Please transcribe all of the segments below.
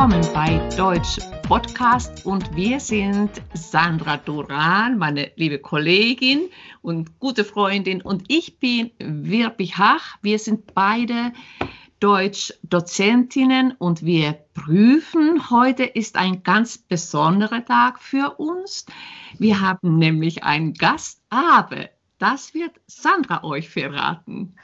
willkommen bei Deutsch Podcast und wir sind Sandra Duran, meine liebe Kollegin und gute Freundin und ich bin Wirbi Hach. Wir sind beide Deutsch-Dozentinnen und wir prüfen. Heute ist ein ganz besonderer Tag für uns. Wir haben nämlich einen Gast, aber das wird Sandra euch verraten.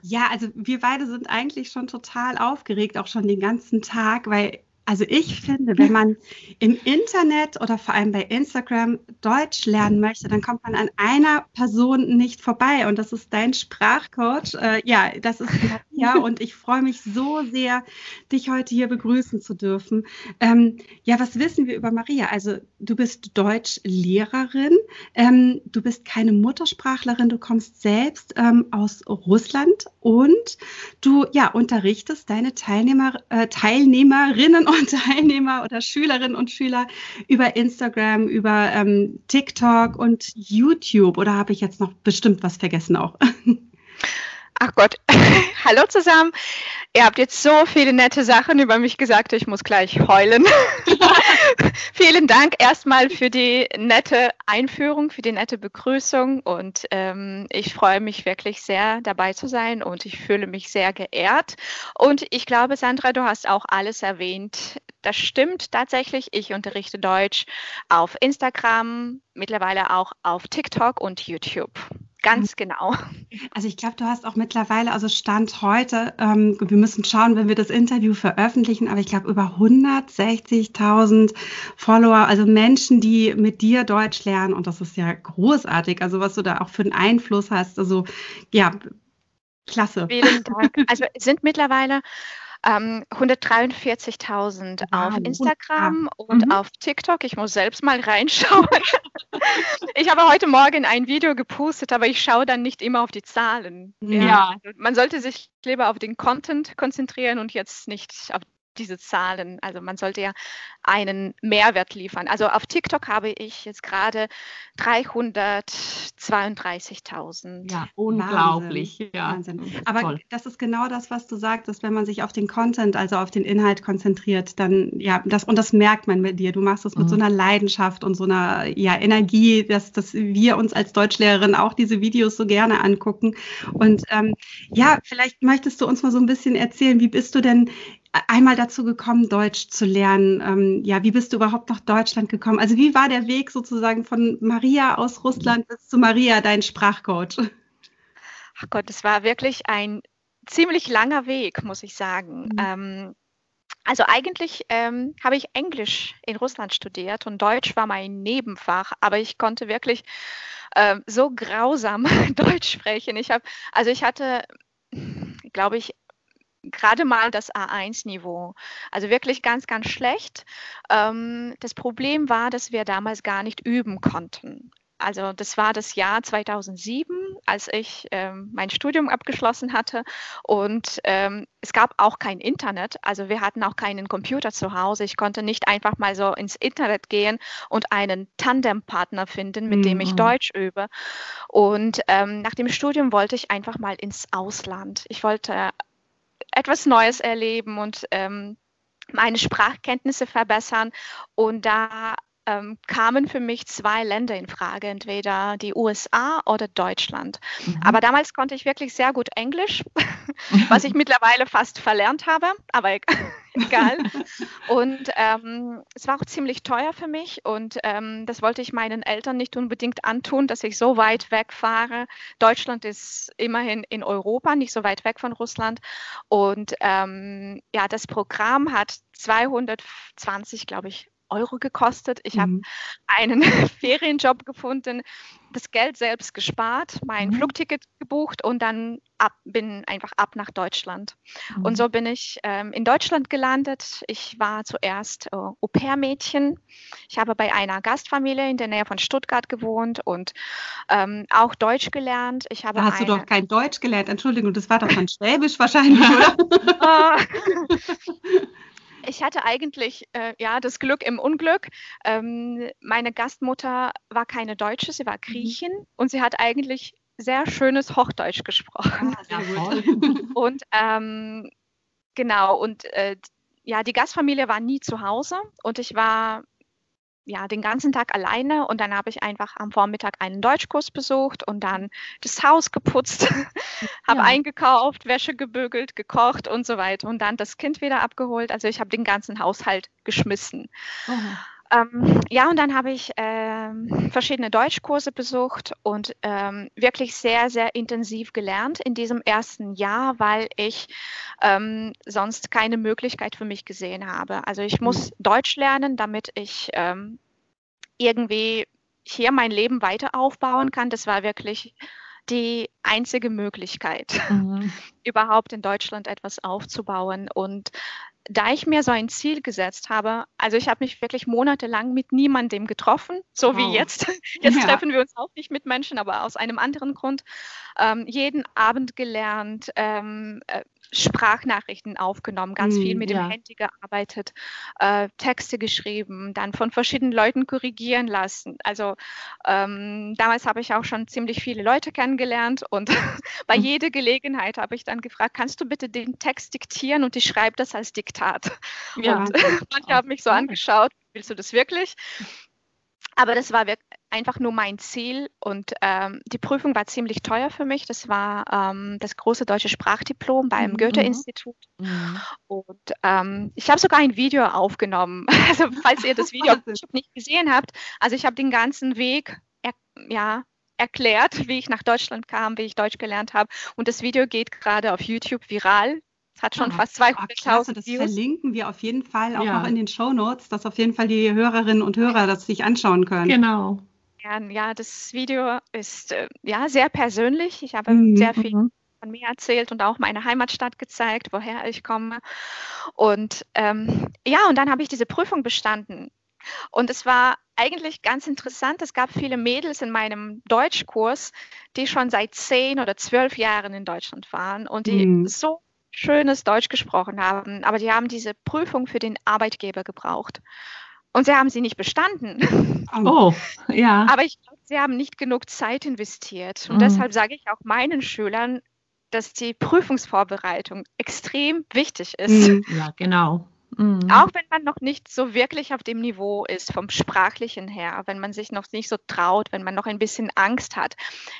Ja, also wir beide sind eigentlich schon total aufgeregt, auch schon den ganzen Tag, weil also ich finde, wenn man im Internet oder vor allem bei Instagram Deutsch lernen möchte, dann kommt man an einer Person nicht vorbei. Und das ist dein Sprachcoach. Äh, ja, das ist Maria und ich freue mich so sehr, dich heute hier begrüßen zu dürfen. Ähm, ja, was wissen wir über Maria? Also du bist Deutschlehrerin, ähm, du bist keine Muttersprachlerin, du kommst selbst ähm, aus Russland und du ja unterrichtest deine Teilnehmer, äh, Teilnehmerinnen und Teilnehmer oder Schülerinnen und Schüler über Instagram, über ähm, TikTok und YouTube. Oder habe ich jetzt noch bestimmt was vergessen auch? Ach Gott, hallo zusammen. Ihr habt jetzt so viele nette Sachen über mich gesagt, ich muss gleich heulen. Vielen Dank erstmal für die nette Einführung, für die nette Begrüßung und ähm, ich freue mich wirklich sehr dabei zu sein und ich fühle mich sehr geehrt. Und ich glaube, Sandra, du hast auch alles erwähnt. Das stimmt tatsächlich. Ich unterrichte Deutsch auf Instagram, mittlerweile auch auf TikTok und YouTube. Ganz genau. Also ich glaube, du hast auch mittlerweile, also Stand heute, ähm, wir müssen schauen, wenn wir das Interview veröffentlichen, aber ich glaube über 160.000 Follower, also Menschen, die mit dir Deutsch lernen und das ist ja großartig, also was du da auch für einen Einfluss hast, also ja, klasse. Vielen Dank. Also es sind mittlerweile ähm, 143.000 wow, auf Instagram gut. und mhm. auf TikTok. Ich muss selbst mal reinschauen. ich habe heute Morgen ein Video gepostet, aber ich schaue dann nicht immer auf die Zahlen. Ja. ja. Man sollte sich lieber auf den Content konzentrieren und jetzt nicht auf diese Zahlen. Also man sollte ja einen Mehrwert liefern. Also auf TikTok habe ich jetzt gerade 332.000. Ja, unglaublich. Wahnsinn. Ja. Wahnsinn. Aber Toll. das ist genau das, was du sagtest, wenn man sich auf den Content, also auf den Inhalt konzentriert, dann ja, das und das merkt man mit dir. Du machst das mit mhm. so einer Leidenschaft und so einer ja, Energie, dass, dass wir uns als Deutschlehrerin auch diese Videos so gerne angucken. Und ähm, ja, vielleicht möchtest du uns mal so ein bisschen erzählen, wie bist du denn einmal dazu gekommen, Deutsch zu lernen? Ähm, ja, wie bist du überhaupt nach Deutschland gekommen? Also wie war der Weg sozusagen von Maria aus Russland bis zu Maria, dein Sprachcoach? Ach Gott, es war wirklich ein ziemlich langer Weg, muss ich sagen. Mhm. Ähm, also eigentlich ähm, habe ich Englisch in Russland studiert und Deutsch war mein Nebenfach, aber ich konnte wirklich äh, so grausam Deutsch sprechen. Ich habe, also ich hatte, glaube ich, gerade mal das A1-Niveau. Also wirklich ganz, ganz schlecht. Ähm, das Problem war, dass wir damals gar nicht üben konnten. Also das war das Jahr 2007, als ich ähm, mein Studium abgeschlossen hatte und ähm, es gab auch kein Internet, also wir hatten auch keinen Computer zu Hause. Ich konnte nicht einfach mal so ins Internet gehen und einen Tandempartner finden, mit mhm. dem ich mhm. Deutsch übe. Und ähm, nach dem Studium wollte ich einfach mal ins Ausland. Ich wollte etwas Neues erleben und ähm, meine Sprachkenntnisse verbessern. Und da ähm, kamen für mich zwei Länder in Frage, entweder die USA oder Deutschland. Mhm. Aber damals konnte ich wirklich sehr gut Englisch, was ich mittlerweile fast verlernt habe, aber egal. Und ähm, es war auch ziemlich teuer für mich und ähm, das wollte ich meinen Eltern nicht unbedingt antun, dass ich so weit wegfahre. Deutschland ist immerhin in Europa, nicht so weit weg von Russland. Und ähm, ja, das Programm hat 220, glaube ich, Euro gekostet. Ich mhm. habe einen Ferienjob gefunden, das Geld selbst gespart, mein mhm. Flugticket gebucht und dann ab, bin einfach ab nach Deutschland. Mhm. Und so bin ich ähm, in Deutschland gelandet. Ich war zuerst äh, Au-pair-Mädchen. Ich habe bei einer Gastfamilie in der Nähe von Stuttgart gewohnt und ähm, auch Deutsch gelernt. Ich habe da hast eine, du doch kein Deutsch gelernt, Entschuldigung, das war doch dann Schwäbisch wahrscheinlich, oder? Ich hatte eigentlich äh, ja das Glück im Unglück. Ähm, meine Gastmutter war keine Deutsche, sie war mhm. Griechin mhm. und sie hat eigentlich sehr schönes Hochdeutsch gesprochen. Ah, und ähm, genau, und äh, ja, die Gastfamilie war nie zu Hause und ich war ja, den ganzen Tag alleine und dann habe ich einfach am Vormittag einen Deutschkurs besucht und dann das Haus geputzt, habe ja. eingekauft, Wäsche gebügelt, gekocht und so weiter und dann das Kind wieder abgeholt. Also ich habe den ganzen Haushalt geschmissen. Oh. Ähm, ja, und dann habe ich ähm, verschiedene Deutschkurse besucht und ähm, wirklich sehr, sehr intensiv gelernt in diesem ersten Jahr, weil ich ähm, sonst keine Möglichkeit für mich gesehen habe. Also ich muss mhm. Deutsch lernen, damit ich ähm, irgendwie hier mein Leben weiter aufbauen kann. Das war wirklich die einzige Möglichkeit, mhm. überhaupt in Deutschland etwas aufzubauen. Und da ich mir so ein Ziel gesetzt habe, also ich habe mich wirklich monatelang mit niemandem getroffen, so wow. wie jetzt. Jetzt ja. treffen wir uns auch nicht mit Menschen, aber aus einem anderen Grund. Ähm, jeden Abend gelernt, ähm, äh, Sprachnachrichten aufgenommen, ganz mm, viel mit ja. dem Handy gearbeitet, äh, Texte geschrieben, dann von verschiedenen Leuten korrigieren lassen. Also ähm, damals habe ich auch schon ziemlich viele Leute kennengelernt und bei mhm. jeder Gelegenheit habe ich dann gefragt, kannst du bitte den Text diktieren und ich schreibe das als Diktat. Ja. Und manche haben mich so angeschaut, willst du das wirklich? Aber das war einfach nur mein Ziel und ähm, die Prüfung war ziemlich teuer für mich. Das war ähm, das große deutsche Sprachdiplom beim mhm. Goethe-Institut. Mhm. Und ähm, ich habe sogar ein Video aufgenommen. Also falls ihr das Video nicht gesehen habt, also ich habe den ganzen Weg er, ja, erklärt, wie ich nach Deutschland kam, wie ich Deutsch gelernt habe. Und das Video geht gerade auf YouTube viral. Es hat schon ah, fast 200.000 Das Views. verlinken wir auf jeden Fall auch ja. noch in den Show Notes, dass auf jeden Fall die Hörerinnen und Hörer das sich anschauen können. Genau. Ja, ja das Video ist äh, ja sehr persönlich. Ich habe mhm. sehr viel mhm. von mir erzählt und auch meine Heimatstadt gezeigt, woher ich komme. Und ähm, ja, und dann habe ich diese Prüfung bestanden. Und es war eigentlich ganz interessant. Es gab viele Mädels in meinem Deutschkurs, die schon seit zehn oder zwölf Jahren in Deutschland waren und die mhm. so schönes Deutsch gesprochen haben, aber die haben diese Prüfung für den Arbeitgeber gebraucht. Und sie haben sie nicht bestanden. Oh, ja. Aber ich glaube, sie haben nicht genug Zeit investiert. Und mhm. deshalb sage ich auch meinen Schülern, dass die Prüfungsvorbereitung extrem wichtig ist. Mhm. Ja, genau. Mhm. Auch wenn man noch nicht so wirklich auf dem Niveau ist, vom sprachlichen her, wenn man sich noch nicht so traut, wenn man noch ein bisschen Angst hat.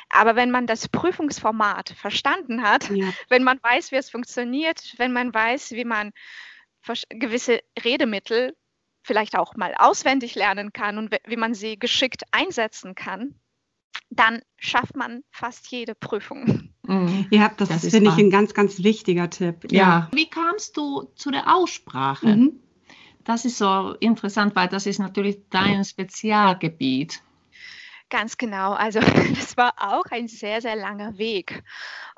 Aber wenn man das Prüfungsformat verstanden hat, ja. wenn man weiß, wie es funktioniert, wenn man weiß, wie man gewisse Redemittel vielleicht auch mal auswendig lernen kann und wie man sie geschickt einsetzen kann, dann schafft man fast jede Prüfung. Mhm. Ja, das, das finde ich ein ganz, ganz wichtiger Tipp. Ja. ja. Wie kamst du zu der Aussprache? Mhm. Das ist so interessant, weil das ist natürlich dein Spezialgebiet. Ganz genau. Also das war auch ein sehr, sehr langer Weg.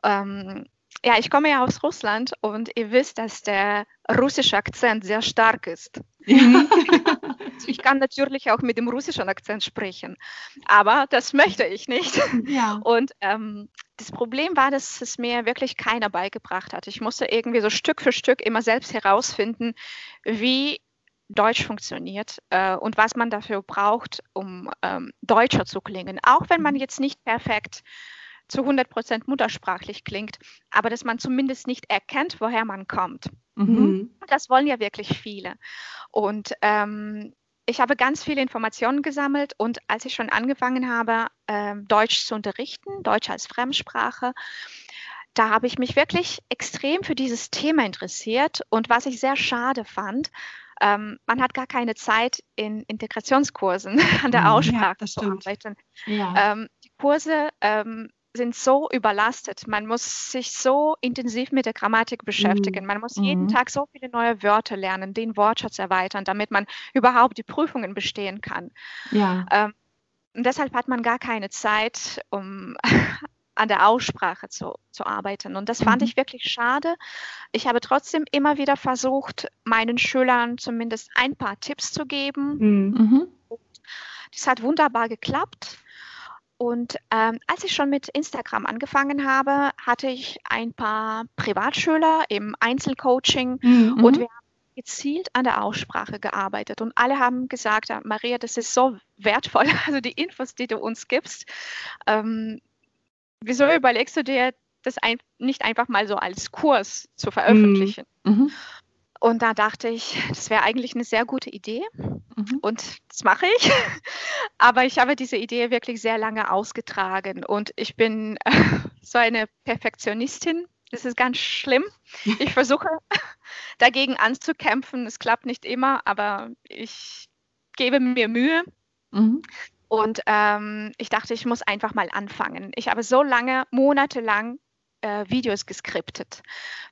Ähm, ja, ich komme ja aus Russland und ihr wisst, dass der russische Akzent sehr stark ist. Mhm. ich kann natürlich auch mit dem russischen Akzent sprechen, aber das möchte ich nicht. Ja. Und ähm, das Problem war, dass es mir wirklich keiner beigebracht hat. Ich musste irgendwie so Stück für Stück immer selbst herausfinden, wie Deutsch funktioniert äh, und was man dafür braucht, um ähm, deutscher zu klingen. Auch wenn man mhm. jetzt nicht perfekt zu 100 Prozent muttersprachlich klingt, aber dass man zumindest nicht erkennt, woher man kommt. Mhm. Das wollen ja wirklich viele. Und ähm, ich habe ganz viele Informationen gesammelt und als ich schon angefangen habe, äh, Deutsch zu unterrichten, Deutsch als Fremdsprache, da habe ich mich wirklich extrem für dieses Thema interessiert und was ich sehr schade fand, ähm, man hat gar keine Zeit in Integrationskursen an der Aussprache ja, zu arbeiten. Ja. Ähm, die Kurse ähm, sind so überlastet. Man muss sich so intensiv mit der Grammatik beschäftigen. Mhm. Man muss jeden mhm. Tag so viele neue Wörter lernen, den Wortschatz erweitern, damit man überhaupt die Prüfungen bestehen kann. Ja. Ähm, und deshalb hat man gar keine Zeit, um an der Aussprache zu, zu arbeiten. Und das fand mhm. ich wirklich schade. Ich habe trotzdem immer wieder versucht, meinen Schülern zumindest ein paar Tipps zu geben. Mhm. mhm. Das hat wunderbar geklappt. Und ähm, als ich schon mit Instagram angefangen habe, hatte ich ein paar Privatschüler im Einzelcoaching mhm. und wir haben gezielt an der Aussprache gearbeitet. Und alle haben gesagt, Maria, das ist so wertvoll, also die Infos, die du uns gibst. Ähm, wieso überlegst du dir, das ein, nicht einfach mal so als Kurs zu veröffentlichen? Mhm. mhm. Und da dachte ich, das wäre eigentlich eine sehr gute Idee mhm. und das mache ich. Aber ich habe diese Idee wirklich sehr lange ausgetragen und ich bin äh, so eine Perfektionistin. Das ist ganz schlimm. Ich versuche dagegen anzukämpfen. Es klappt nicht immer, aber ich gebe mir Mühe. Mhm. Und ähm, ich dachte, ich muss einfach mal anfangen. Ich habe so lange, monatelang äh, Videos geskriptet,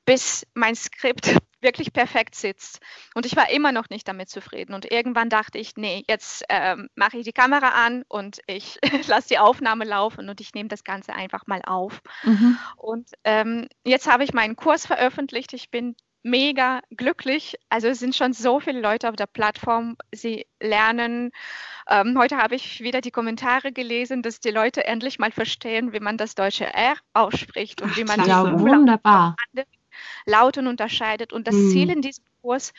bis mein Skript wirklich perfekt sitzt. Und ich war immer noch nicht damit zufrieden. Und irgendwann dachte ich, nee, jetzt ähm, mache ich die Kamera an und ich lasse die Aufnahme laufen und ich nehme das Ganze einfach mal auf. Mhm. Und ähm, jetzt habe ich meinen Kurs veröffentlicht. Ich bin mega glücklich. Also es sind schon so viele Leute auf der Plattform. Sie lernen. Ähm, heute habe ich wieder die Kommentare gelesen, dass die Leute endlich mal verstehen, wie man das deutsche R ausspricht und Ach, wie man die wunderbar. Lauten unterscheidet. Und das mhm. Ziel in diesem Kurs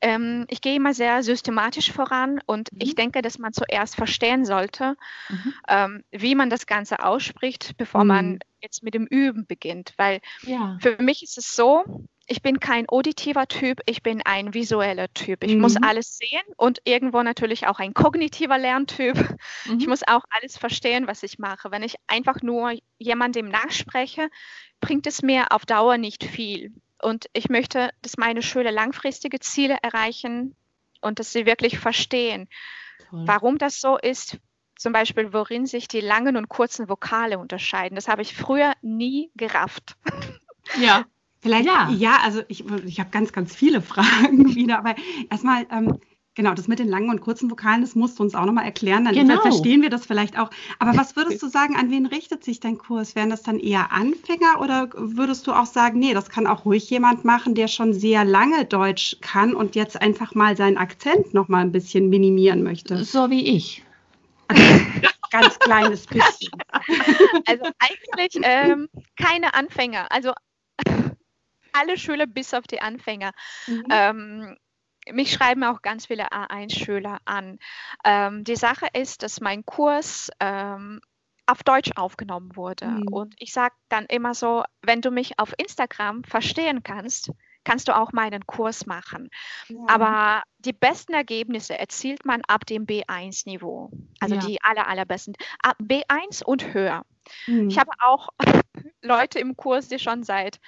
ähm, ich gehe immer sehr systematisch voran und mhm. ich denke, dass man zuerst verstehen sollte, mhm. ähm, wie man das Ganze ausspricht, bevor mhm. man jetzt mit dem Üben beginnt. Weil ja. für mich ist es so, ich bin kein auditiver Typ, ich bin ein visueller Typ. Ich mhm. muss alles sehen und irgendwo natürlich auch ein kognitiver Lerntyp. Mhm. Ich muss auch alles verstehen, was ich mache. Wenn ich einfach nur jemandem nachspreche, bringt es mir auf Dauer nicht viel. Und ich möchte, dass meine Schüler langfristige Ziele erreichen und dass sie wirklich verstehen, Toll. warum das so ist. Zum Beispiel, worin sich die langen und kurzen Vokale unterscheiden. Das habe ich früher nie gerafft. Ja. Vielleicht, ja, ja also ich, ich habe ganz, ganz viele Fragen wieder, aber erstmal, ähm, genau, das mit den langen und kurzen Vokalen, das musst du uns auch nochmal erklären, dann genau. verstehen wir das vielleicht auch. Aber was würdest du sagen, an wen richtet sich dein Kurs? Wären das dann eher Anfänger oder würdest du auch sagen, nee, das kann auch ruhig jemand machen, der schon sehr lange Deutsch kann und jetzt einfach mal seinen Akzent nochmal ein bisschen minimieren möchte? So wie ich. ganz kleines bisschen. Also eigentlich ähm, keine Anfänger. Also alle Schüler bis auf die Anfänger. Mhm. Ähm, mich schreiben auch ganz viele A1-Schüler an. Ähm, die Sache ist, dass mein Kurs ähm, auf Deutsch aufgenommen wurde. Mhm. Und ich sage dann immer so, wenn du mich auf Instagram verstehen kannst, kannst du auch meinen Kurs machen. Ja. Aber die besten Ergebnisse erzielt man ab dem B1-Niveau. Also ja. die aller, allerbesten. Ab B1 und höher. Mhm. Ich habe auch Leute im Kurs, die schon seit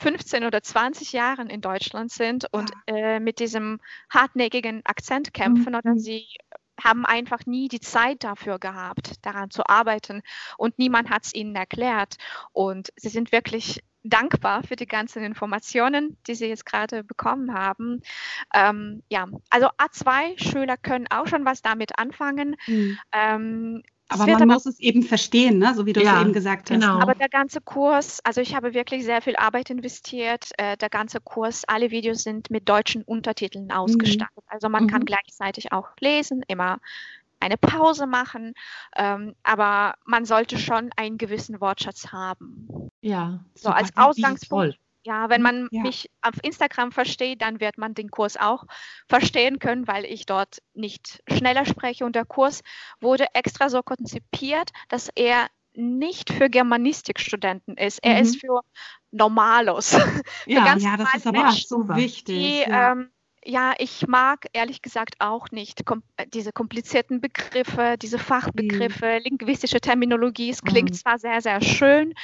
15 oder 20 Jahren in Deutschland sind und ja. äh, mit diesem hartnäckigen Akzent kämpfen mhm. oder sie haben einfach nie die Zeit dafür gehabt, daran zu arbeiten und niemand hat es ihnen erklärt. Und sie sind wirklich dankbar für die ganzen Informationen, die sie jetzt gerade bekommen haben. Ähm, ja, also A2-Schüler können auch schon was damit anfangen. Mhm. Ähm, aber man aber, muss es eben verstehen, ne? so wie du ja, es eben gesagt hast. Genau. Aber der ganze Kurs, also ich habe wirklich sehr viel Arbeit investiert. Äh, der ganze Kurs, alle Videos sind mit deutschen Untertiteln mhm. ausgestattet. Mhm. Also man mhm. kann gleichzeitig auch lesen, immer eine Pause machen, ähm, aber man sollte schon einen gewissen Wortschatz haben. Ja, so als Ausgangspunkt. Ja, wenn man ja. mich auf Instagram versteht, dann wird man den Kurs auch verstehen können, weil ich dort nicht schneller spreche. Und der Kurs wurde extra so konzipiert, dass er nicht für Germanistikstudenten ist. Er mhm. ist für Normalos. Ja, ja das ist aber Menschen, so wichtig. Die, ja. Ähm, ja, ich mag ehrlich gesagt auch nicht kom diese komplizierten Begriffe, diese Fachbegriffe, mhm. linguistische Terminologie. Es klingt mhm. zwar sehr, sehr schön,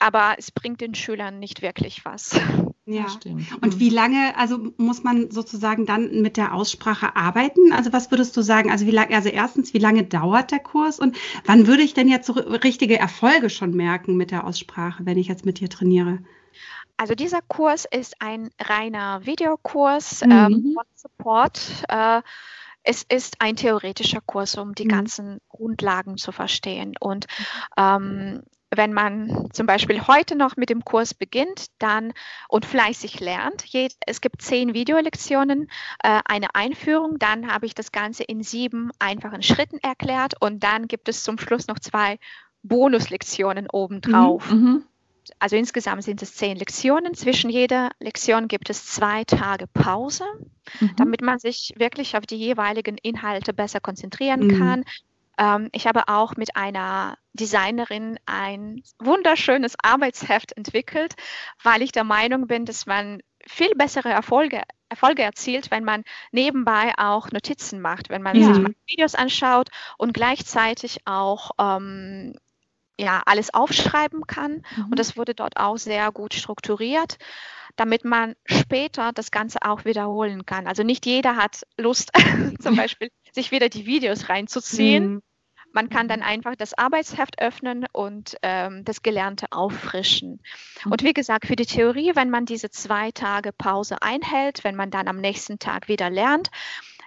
aber es bringt den Schülern nicht wirklich was. Ja, stimmt. Und wie lange, also muss man sozusagen dann mit der Aussprache arbeiten? Also was würdest du sagen? Also wie lange, also erstens, wie lange dauert der Kurs und wann würde ich denn jetzt so richtige Erfolge schon merken mit der Aussprache, wenn ich jetzt mit dir trainiere? Also dieser Kurs ist ein reiner Videokurs mhm. ähm, von Support. Äh, es ist ein theoretischer Kurs, um die mhm. ganzen Grundlagen zu verstehen. Und ähm, wenn man zum Beispiel heute noch mit dem Kurs beginnt dann und fleißig lernt, es gibt zehn Videolektionen, äh, eine Einführung, dann habe ich das Ganze in sieben einfachen Schritten erklärt und dann gibt es zum Schluss noch zwei Bonuslektionen obendrauf. Mhm, mhm. also insgesamt sind es zehn Lektionen. Zwischen jeder Lektion gibt es zwei Tage Pause, mhm. damit man sich wirklich auf die jeweiligen Inhalte besser konzentrieren mhm. kann. Ähm, ich habe auch mit einer Designerin ein wunderschönes Arbeitsheft entwickelt, weil ich der Meinung bin, dass man viel bessere Erfolge Erfolge erzielt, wenn man nebenbei auch Notizen macht, wenn man ja. sich Videos anschaut und gleichzeitig auch ähm, ja, alles aufschreiben kann. Mhm. Und das wurde dort auch sehr gut strukturiert, damit man später das Ganze auch wiederholen kann. Also nicht jeder hat Lust, zum Beispiel sich wieder die Videos reinzuziehen. Mhm. Man kann dann einfach das Arbeitsheft öffnen und ähm, das Gelernte auffrischen. Und wie gesagt, für die Theorie, wenn man diese zwei Tage Pause einhält, wenn man dann am nächsten Tag wieder lernt,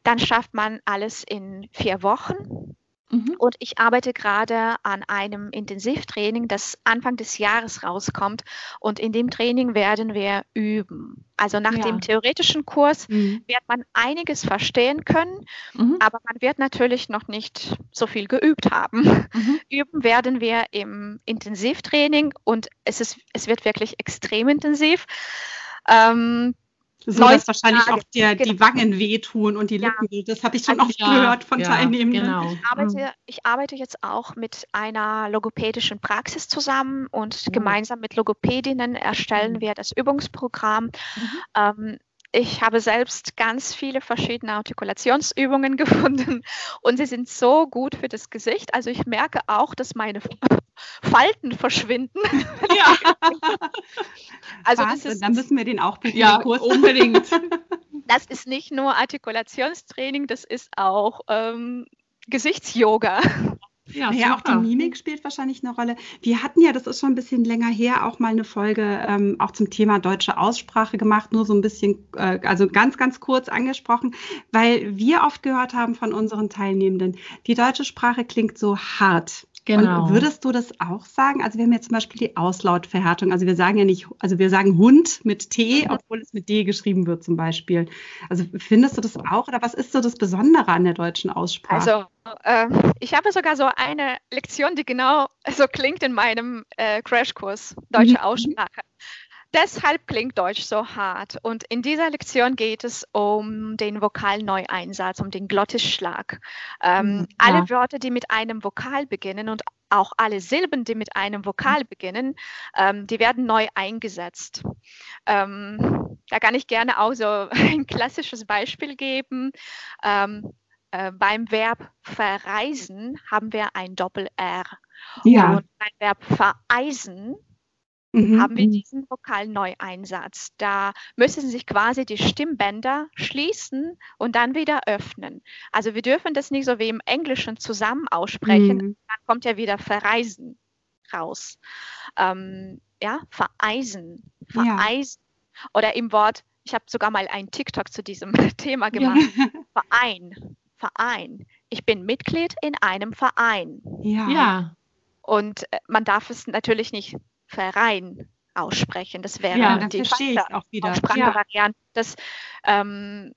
dann schafft man alles in vier Wochen. Mhm. Und ich arbeite gerade an einem Intensivtraining, das Anfang des Jahres rauskommt. Und in dem Training werden wir üben. Also nach ja. dem theoretischen Kurs mhm. wird man einiges verstehen können, mhm. aber man wird natürlich noch nicht so viel geübt haben. Mhm. Üben werden wir im Intensivtraining und es, ist, es wird wirklich extrem intensiv. Ähm, so dass wahrscheinlich Tage. auch der, genau. die Wangen wehtun und die Lippen. Ja. Das habe ich schon also, oft ja, gehört von ja, Teilnehmenden. Genau. Ich arbeite, mhm. ich arbeite, jetzt auch mit einer logopädischen Praxis zusammen und mhm. gemeinsam mit Logopädinnen erstellen mhm. wir das Übungsprogramm. Mhm. Ähm, ich habe selbst ganz viele verschiedene Artikulationsübungen gefunden und sie sind so gut für das Gesicht. Also ich merke auch, dass meine Falten verschwinden. Ja. also das ist, dann müssen wir den auch bieten. Ja, unbedingt. Das ist nicht nur Artikulationstraining, das ist auch ähm, Gesichtsyoga. Ja, ja auch die Mimik spielt wahrscheinlich eine Rolle. Wir hatten ja, das ist schon ein bisschen länger her, auch mal eine Folge ähm, auch zum Thema deutsche Aussprache gemacht, nur so ein bisschen, äh, also ganz, ganz kurz angesprochen, weil wir oft gehört haben von unseren Teilnehmenden, die deutsche Sprache klingt so hart. Genau. Und würdest du das auch sagen? Also wir haben jetzt zum Beispiel die Auslautverhärtung. Also wir sagen ja nicht, also wir sagen Hund mit T, obwohl es mit D geschrieben wird zum Beispiel. Also findest du das auch oder was ist so das Besondere an der deutschen Aussprache? Also äh, ich habe sogar so eine Lektion, die genau so klingt in meinem äh, Crashkurs Deutsche mhm. Aussprache. Deshalb klingt Deutsch so hart. Und in dieser Lektion geht es um den Vokalneueinsatz, um den Glottisschlag. Ähm, mhm, ja. Alle Wörter, die mit einem Vokal beginnen und auch alle Silben, die mit einem Vokal mhm. beginnen, ähm, die werden neu eingesetzt. Ähm, da kann ich gerne auch so ein klassisches Beispiel geben. Ähm, äh, beim Verb verreisen haben wir ein Doppel-R. Ja. Und beim Verb vereisen mhm. haben wir mhm. diesen Vokalneueinsatz. Da müssen sich quasi die Stimmbänder schließen und dann wieder öffnen. Also wir dürfen das nicht so wie im Englischen zusammen aussprechen. Mhm. Dann kommt ja wieder verreisen raus. Ähm, ja, vereisen, vereisen. Ja. Oder im Wort, ich habe sogar mal einen TikTok zu diesem Thema gemacht. Ja. Verein, Verein. Ich bin Mitglied in einem Verein. Ja. ja. Und äh, man darf es natürlich nicht Verein aussprechen. Das wäre ja, die Sprachvariante. Ja. Das ähm,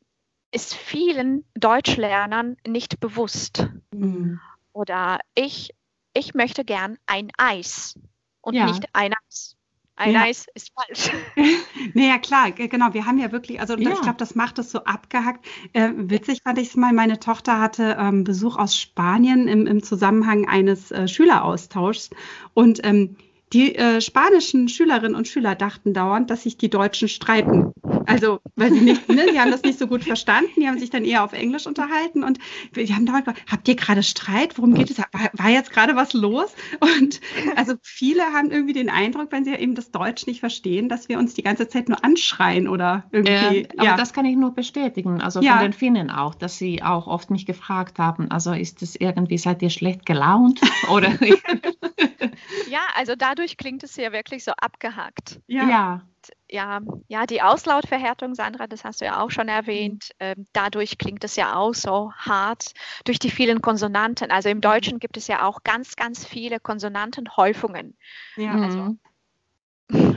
ist vielen Deutschlernern nicht bewusst. Mhm. Oder ich, ich möchte gern ein Eis und ja. nicht ein Eis. Ein ja. Eis ist falsch. naja, klar, genau. Wir haben ja wirklich, also ja. ich glaube, das macht es so abgehackt. Äh, witzig fand ich es mal, meine Tochter hatte ähm, Besuch aus Spanien im, im Zusammenhang eines äh, Schüleraustauschs. Und ähm, die äh, spanischen Schülerinnen und Schüler dachten dauernd, dass sich die Deutschen streiten. Also, weil sie nicht, ne, die haben das nicht so gut verstanden, die haben sich dann eher auf Englisch unterhalten und die haben dauernd gefragt, habt ihr gerade Streit? Worum geht es? War, war jetzt gerade was los? Und also viele haben irgendwie den Eindruck, wenn sie eben das Deutsch nicht verstehen, dass wir uns die ganze Zeit nur anschreien oder irgendwie. Äh, aber ja. das kann ich nur bestätigen. Also von ja. den Finnen auch, dass sie auch oft mich gefragt haben, also ist es irgendwie, seid ihr schlecht gelaunt? Oder ja, also dadurch klingt es ja wirklich so abgehackt. Ja. ja. Ja, ja, die Auslautverhärtung, Sandra, das hast du ja auch schon erwähnt. Mhm. Ähm, dadurch klingt es ja auch so hart durch die vielen Konsonanten. Also im Deutschen gibt es ja auch ganz, ganz viele Konsonantenhäufungen. Ja. Also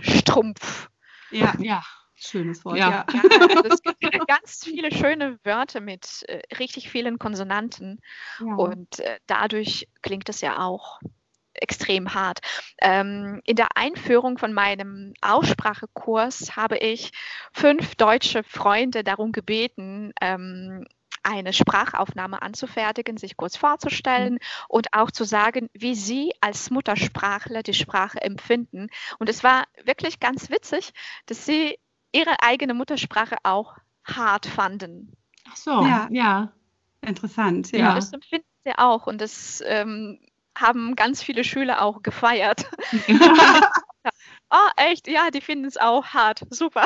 Strumpf. Ja, ja. Schönes Wort, ja. ja. ja also es gibt ganz viele schöne Wörter mit äh, richtig vielen Konsonanten ja. und äh, dadurch klingt es ja auch extrem hart. Ähm, in der Einführung von meinem Aussprachekurs habe ich fünf deutsche Freunde darum gebeten, ähm, eine Sprachaufnahme anzufertigen, sich kurz vorzustellen mhm. und auch zu sagen, wie sie als Muttersprachler die Sprache empfinden. Und es war wirklich ganz witzig, dass sie ihre eigene Muttersprache auch hart fanden. Ach so, ja. ja. Interessant, ja. ja. Das empfinden sie auch und das ähm, haben ganz viele Schüler auch gefeiert. oh, echt? Ja, die finden es auch hart. Super.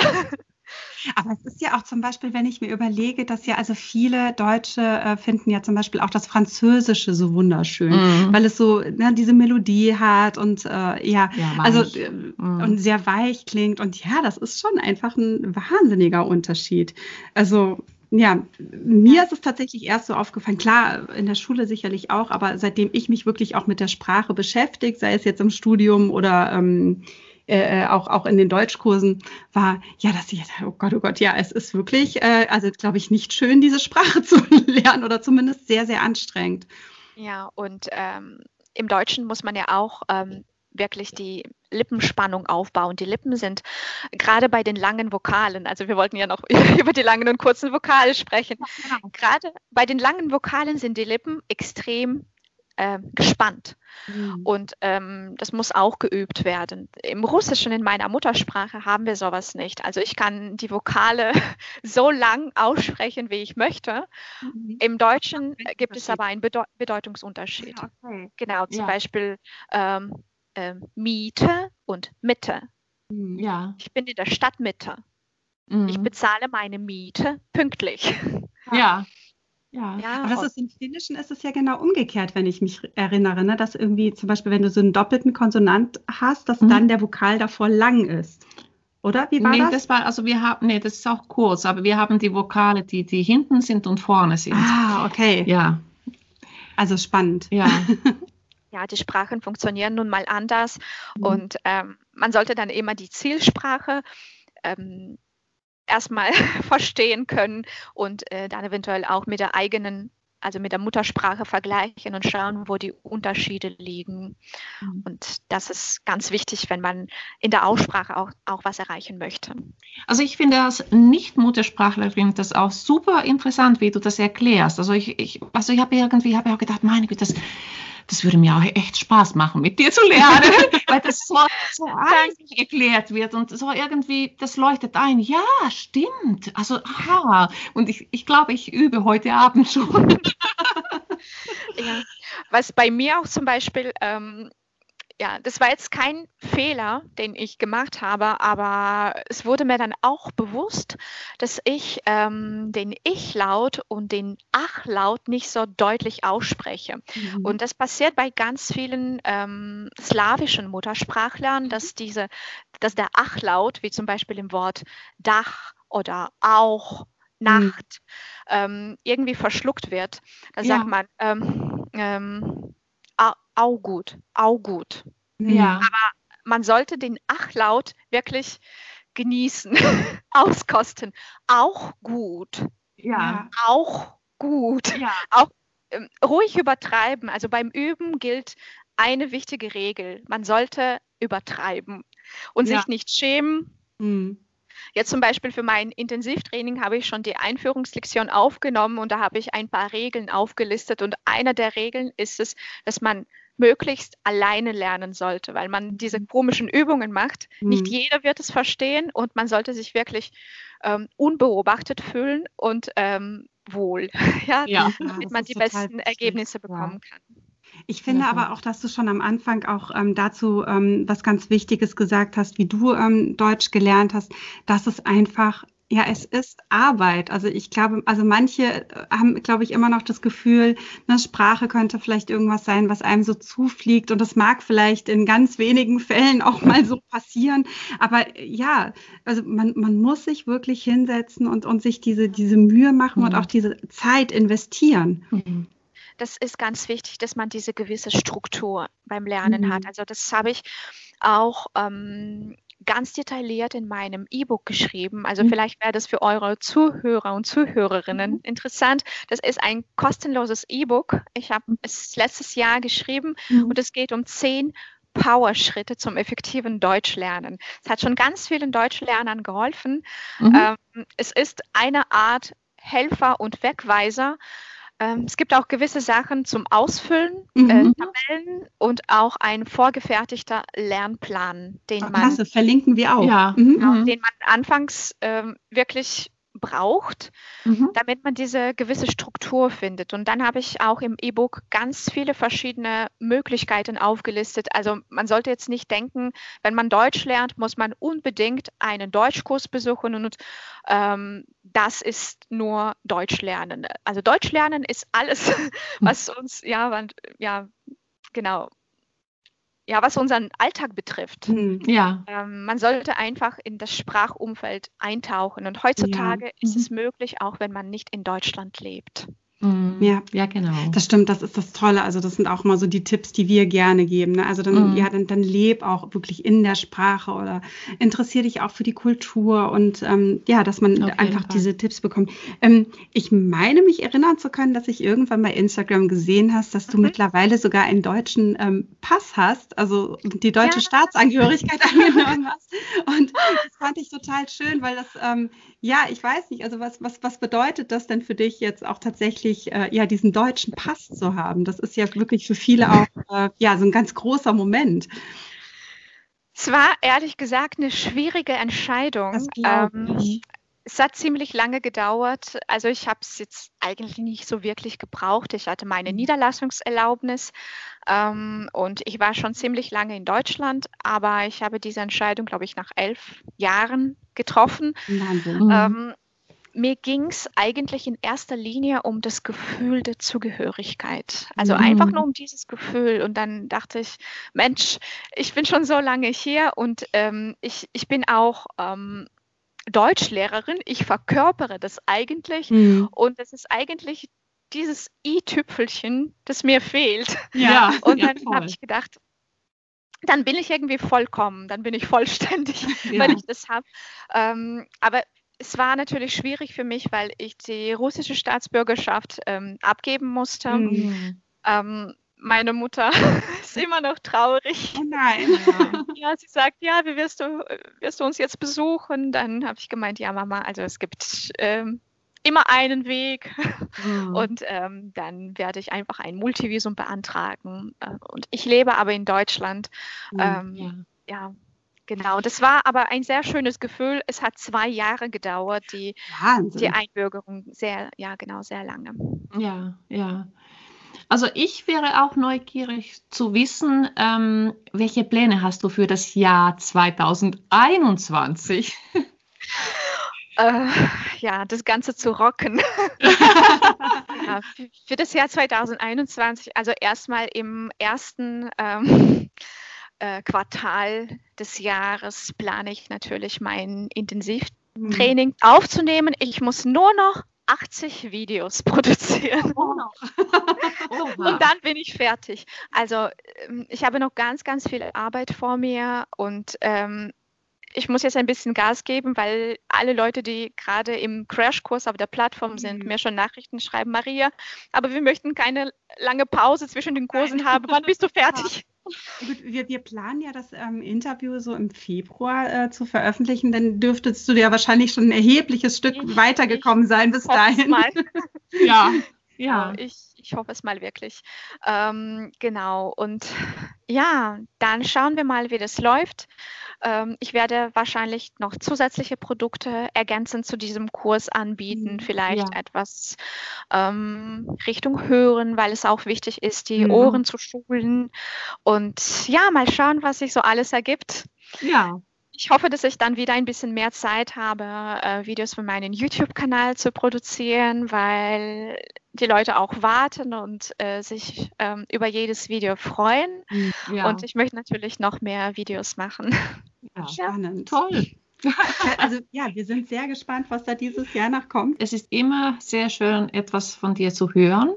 Aber es ist ja auch zum Beispiel, wenn ich mir überlege, dass ja also viele Deutsche äh, finden ja zum Beispiel auch das Französische so wunderschön, mm. weil es so ne, diese Melodie hat und äh, ja, ja also äh, mm. und sehr weich klingt und ja, das ist schon einfach ein wahnsinniger Unterschied. Also ja, mir ist es tatsächlich erst so aufgefallen. Klar, in der Schule sicherlich auch, aber seitdem ich mich wirklich auch mit der Sprache beschäftige, sei es jetzt im Studium oder ähm, äh, äh, auch, auch in den Deutschkursen war, ja, dass ich, oh Gott, oh Gott, ja, es ist wirklich, äh, also glaube ich, nicht schön, diese Sprache zu lernen oder zumindest sehr, sehr anstrengend. Ja, und ähm, im Deutschen muss man ja auch ähm, wirklich die Lippenspannung aufbauen. Die Lippen sind gerade bei den langen Vokalen, also wir wollten ja noch über die langen und kurzen Vokale sprechen. Genau. Gerade bei den langen Vokalen sind die Lippen extrem äh, gespannt. Mhm. Und ähm, das muss auch geübt werden. Im Russischen, in meiner Muttersprache, haben wir sowas nicht. Also ich kann die Vokale so lang aussprechen, wie ich möchte. Mhm. Im Deutschen gibt es aber einen Bedeu Bedeutungsunterschied. Ja, okay. Genau, zum ja. Beispiel ähm, äh, Miete und Mitte. Mhm. Ja. Ich bin in der Stadtmitte. Mhm. Ich bezahle meine Miete pünktlich. Ja. Ja, ja aber das ist im Finnischen ist es ja genau umgekehrt, wenn ich mich erinnere, ne? dass irgendwie zum Beispiel, wenn du so einen doppelten Konsonant hast, dass mhm. dann der Vokal davor lang ist. Oder wie war nee, das? das war, also wir haben, nee, das ist auch kurz, aber wir haben die Vokale, die, die hinten sind und vorne sind. Ah, okay. Ja. Also spannend. Ja. ja, die Sprachen funktionieren nun mal anders mhm. und ähm, man sollte dann immer die Zielsprache ähm, erstmal verstehen können und äh, dann eventuell auch mit der eigenen, also mit der Muttersprache vergleichen und schauen, wo die Unterschiede liegen. Mhm. Und das ist ganz wichtig, wenn man in der Aussprache auch, auch was erreichen möchte. Also ich finde als Nicht-Muttersprachlerin das auch super interessant, wie du das erklärst. Also ich, ich also ich habe irgendwie habe auch gedacht, meine Güte, das das würde mir auch echt Spaß machen, mit dir zu lernen, weil das so, so einfach erklärt wird und so irgendwie, das leuchtet ein. Ja, stimmt. Also, aha. Und ich, ich glaube, ich übe heute Abend schon. ja. Was bei mir auch zum Beispiel ähm, ja, das war jetzt kein Fehler, den ich gemacht habe, aber es wurde mir dann auch bewusst, dass ich ähm, den Ich-Laut und den Ach-Laut nicht so deutlich ausspreche. Mhm. Und das passiert bei ganz vielen ähm, slawischen Muttersprachlern, dass diese, dass der Ach-Laut, wie zum Beispiel im Wort Dach oder auch, mhm. Nacht, mhm. ähm, irgendwie verschluckt wird. Da ja. sagt man, auch gut, auch gut. Ja. Aber man sollte den Achlaut wirklich genießen, auskosten. Auch gut. Ja. Auch gut. Ja. Auch ähm, ruhig übertreiben. Also beim Üben gilt eine wichtige Regel. Man sollte übertreiben und ja. sich nicht schämen. Mhm. Jetzt zum Beispiel für mein Intensivtraining habe ich schon die Einführungslektion aufgenommen und da habe ich ein paar Regeln aufgelistet. Und eine der Regeln ist es, dass man möglichst alleine lernen sollte, weil man diese mhm. komischen Übungen macht. Mhm. Nicht jeder wird es verstehen und man sollte sich wirklich ähm, unbeobachtet fühlen und ähm, wohl, ja, ja damit man die besten Ergebnisse bekommen ja. kann. Ich finde ja, aber auch, dass du schon am Anfang auch ähm, dazu ähm, was ganz Wichtiges gesagt hast, wie du ähm, Deutsch gelernt hast, dass es einfach ja, es ist Arbeit. Also ich glaube, also manche äh, haben, glaube ich, immer noch das Gefühl, eine Sprache könnte vielleicht irgendwas sein, was einem so zufliegt. Und das mag vielleicht in ganz wenigen Fällen auch mal so passieren. Aber äh, ja, also man, man muss sich wirklich hinsetzen und, und sich diese, diese Mühe machen mhm. und auch diese Zeit investieren. Mhm das ist ganz wichtig, dass man diese gewisse Struktur beim Lernen mhm. hat. Also das habe ich auch ähm, ganz detailliert in meinem E-Book geschrieben. Also mhm. vielleicht wäre das für eure Zuhörer und Zuhörerinnen mhm. interessant. Das ist ein kostenloses E-Book. Ich habe es letztes Jahr geschrieben mhm. und es geht um zehn Power-Schritte zum effektiven Deutschlernen. Es hat schon ganz vielen Deutschlernern geholfen. Mhm. Ähm, es ist eine Art Helfer und Wegweiser ähm, es gibt auch gewisse Sachen zum Ausfüllen, äh, mhm. äh, Tabellen und auch ein vorgefertigter Lernplan, den Ach, man klasse, verlinken wir auch. Ja. Mhm. Genau, mhm. den man anfangs ähm, wirklich braucht, mhm. damit man diese gewisse Struktur findet. Und dann habe ich auch im E-Book ganz viele verschiedene Möglichkeiten aufgelistet. Also man sollte jetzt nicht denken, wenn man Deutsch lernt, muss man unbedingt einen Deutschkurs besuchen und ähm, das ist nur Deutsch lernen. Also Deutsch lernen ist alles, was uns, ja, ja, genau, ja, was unseren Alltag betrifft. Hm, ja. Ähm, man sollte einfach in das Sprachumfeld eintauchen. Und heutzutage ja. ist es mhm. möglich, auch wenn man nicht in Deutschland lebt. Mhm. Ja, ja, genau. Das stimmt, das ist das Tolle. Also das sind auch mal so die Tipps, die wir gerne geben. Ne? Also dann, mhm. ja, dann, dann leb auch wirklich in der Sprache oder interessiere dich auch für die Kultur und ähm, ja, dass man einfach diese Tipps bekommt. Ähm, ich meine mich erinnern zu können, dass ich irgendwann bei Instagram gesehen hast, dass du mhm. mittlerweile sogar einen deutschen ähm, Pass hast, also die deutsche ja. Staatsangehörigkeit angenommen hast. Und das fand ich total schön, weil das ähm, ja, ich weiß nicht, also was, was, was bedeutet das denn für dich jetzt auch tatsächlich, äh, ja, diesen deutschen Pass zu haben? Das ist ja wirklich für viele auch, äh, ja, so ein ganz großer Moment. Es war ehrlich gesagt eine schwierige Entscheidung. Ähm, es hat ziemlich lange gedauert. Also ich habe es jetzt eigentlich nicht so wirklich gebraucht. Ich hatte meine mhm. Niederlassungserlaubnis ähm, und ich war schon ziemlich lange in Deutschland, aber ich habe diese Entscheidung, glaube ich, nach elf Jahren getroffen. Ähm, mir ging es eigentlich in erster Linie um das Gefühl der Zugehörigkeit. Also mhm. einfach nur um dieses Gefühl. Und dann dachte ich, Mensch, ich bin schon so lange hier und ähm, ich, ich bin auch ähm, Deutschlehrerin, ich verkörpere das eigentlich mhm. und es ist eigentlich dieses i-Tüpfelchen, das mir fehlt. Ja, und dann ja, habe ich gedacht, dann bin ich irgendwie vollkommen, dann bin ich vollständig, ja. wenn ich das habe. Ähm, aber es war natürlich schwierig für mich, weil ich die russische Staatsbürgerschaft ähm, abgeben musste. Mhm. Ähm, meine Mutter ist immer noch traurig. Oh nein. Ja. ja, sie sagt, ja, wie wirst du, wirst du uns jetzt besuchen? Dann habe ich gemeint, ja, Mama, also es gibt ähm, immer einen Weg. Mhm. Und ähm, dann werde ich einfach ein Multivisum beantragen. Äh, und ich lebe aber in Deutschland. Mhm, ähm, ja. ja. Genau, das war aber ein sehr schönes Gefühl. Es hat zwei Jahre gedauert, die, die Einbürgerung sehr, ja genau, sehr lange. Ja, ja. Also ich wäre auch neugierig zu wissen, ähm, welche Pläne hast du für das Jahr 2021? Äh, ja, das Ganze zu rocken. ja, für, für, das Jahr 2021, also erstmal im ersten ähm, äh, Quartal des Jahres plane ich natürlich mein Intensivtraining mhm. aufzunehmen. Ich muss nur noch 80 Videos produzieren. Oh. und dann bin ich fertig. Also ähm, ich habe noch ganz, ganz viel Arbeit vor mir und ähm, ich muss jetzt ein bisschen Gas geben, weil alle Leute, die gerade im Crashkurs auf der Plattform sind, mhm. mir schon Nachrichten schreiben, Maria, aber wir möchten keine lange Pause zwischen den Kursen haben. Wann bist du fertig? Wir, wir planen ja das ähm, Interview so im Februar äh, zu veröffentlichen. Dann dürftest du ja wahrscheinlich schon ein erhebliches Stück ich, weitergekommen ich sein bis dahin. ja, ja. Ich, ich hoffe es mal wirklich. Ähm, genau. Und ja, dann schauen wir mal, wie das läuft. Ähm, ich werde wahrscheinlich noch zusätzliche Produkte ergänzend zu diesem Kurs anbieten, mhm. vielleicht ja. etwas ähm, Richtung Hören, weil es auch wichtig ist, die mhm. Ohren zu schulen. Und ja, mal schauen, was sich so alles ergibt. Ja. Ich hoffe, dass ich dann wieder ein bisschen mehr Zeit habe, äh, Videos für meinen YouTube-Kanal zu produzieren, weil die Leute auch warten und äh, sich ähm, über jedes Video freuen. Hm, ja. Und ich möchte natürlich noch mehr Videos machen. Ja, spannend. Toll. Also ja, wir sind sehr gespannt, was da dieses Jahr noch kommt. Es ist immer sehr schön, etwas von dir zu hören.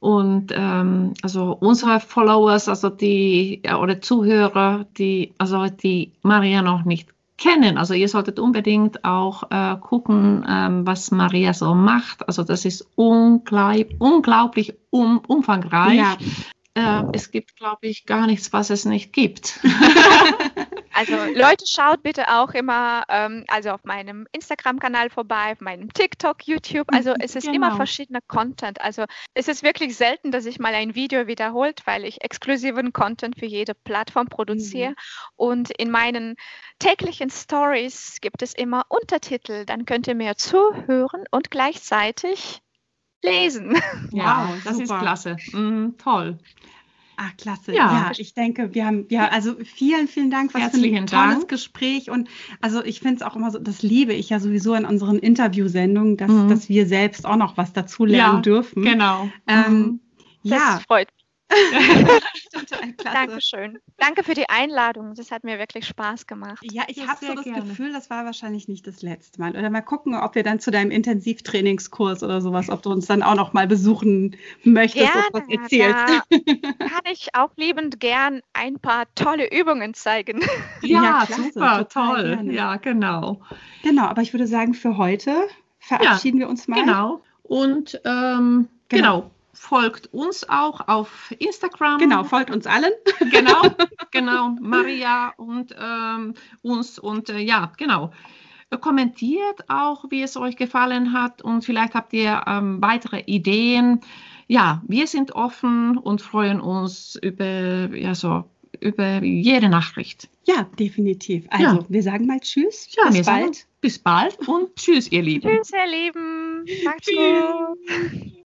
Und ähm, also unsere Followers, also die oder Zuhörer, die also die Maria noch nicht kennen, also ihr solltet unbedingt auch äh, gucken, ähm, was Maria so macht. Also das ist unglaublich, unglaublich um, umfangreich. Ja. Äh, es gibt, glaube ich, gar nichts, was es nicht gibt. Also Leute, schaut bitte auch immer ähm, also auf meinem Instagram-Kanal vorbei, auf meinem TikTok, YouTube. Also Mhm, es ist genau. immer verschiedener Content. Also es ist wirklich selten, dass ich mal ein Video wiederholt, weil ich exklusiven Content für jede Plattform produziere. Mhm. Und in meinen täglichen Stories gibt es immer Untertitel. Dann könnt ihr mir zuhören und gleichzeitig lesen. Ja, Wow, das ist super. klasse. Mm, toll. Ach, klasse. Ja. Ja. ich denke, wir haben, ja, also vielen, vielen Dank. Was für ein tolles Dank. Gespräch. Und also ich finde es auch immer so, das liebe ich ja sowieso in unseren Interviewsendungen, dass, Mhm. dass wir selbst auch noch was dazu lernen Ja, dürfen. Genau. Ähm, Das ja, freut mich. total klasse. Dankeschön. Danke für die Einladung. Das hat mir wirklich Spaß gemacht. Ja, ich Ja, habe so das gerne. Gefühl, das war wahrscheinlich nicht das letzte Mal. Oder mal gucken, ob wir dann zu deinem Intensivtrainingskurs oder sowas, ob du uns dann auch noch mal besuchen möchtest und was Gerne, erzählst. da kann ich auch liebend gern ein paar tolle Übungen zeigen. Ja, Ja, klasse, super, toll. gerne. Ja, genau. Genau, aber ich würde sagen, für heute verabschieden wir uns mal. Genau. Und ähm, Genau. genau. Folgt uns auch auf Instagram. Genau, folgt uns allen. genau, genau, Maria und ähm, uns und äh, ja, genau. Äh, Kommentiert auch, wie es euch gefallen hat und vielleicht habt ihr ähm, weitere Ideen. Ja, wir sind offen und freuen uns über, ja, so, über jede Nachricht. Ja, definitiv. Also, Ja. wir sagen mal Tschüss. Ja, Bis wir sagen bald. bis bald und tschüss, ihr Lieben. Tschüss, ihr Lieben. Macht's Tschüss. gut.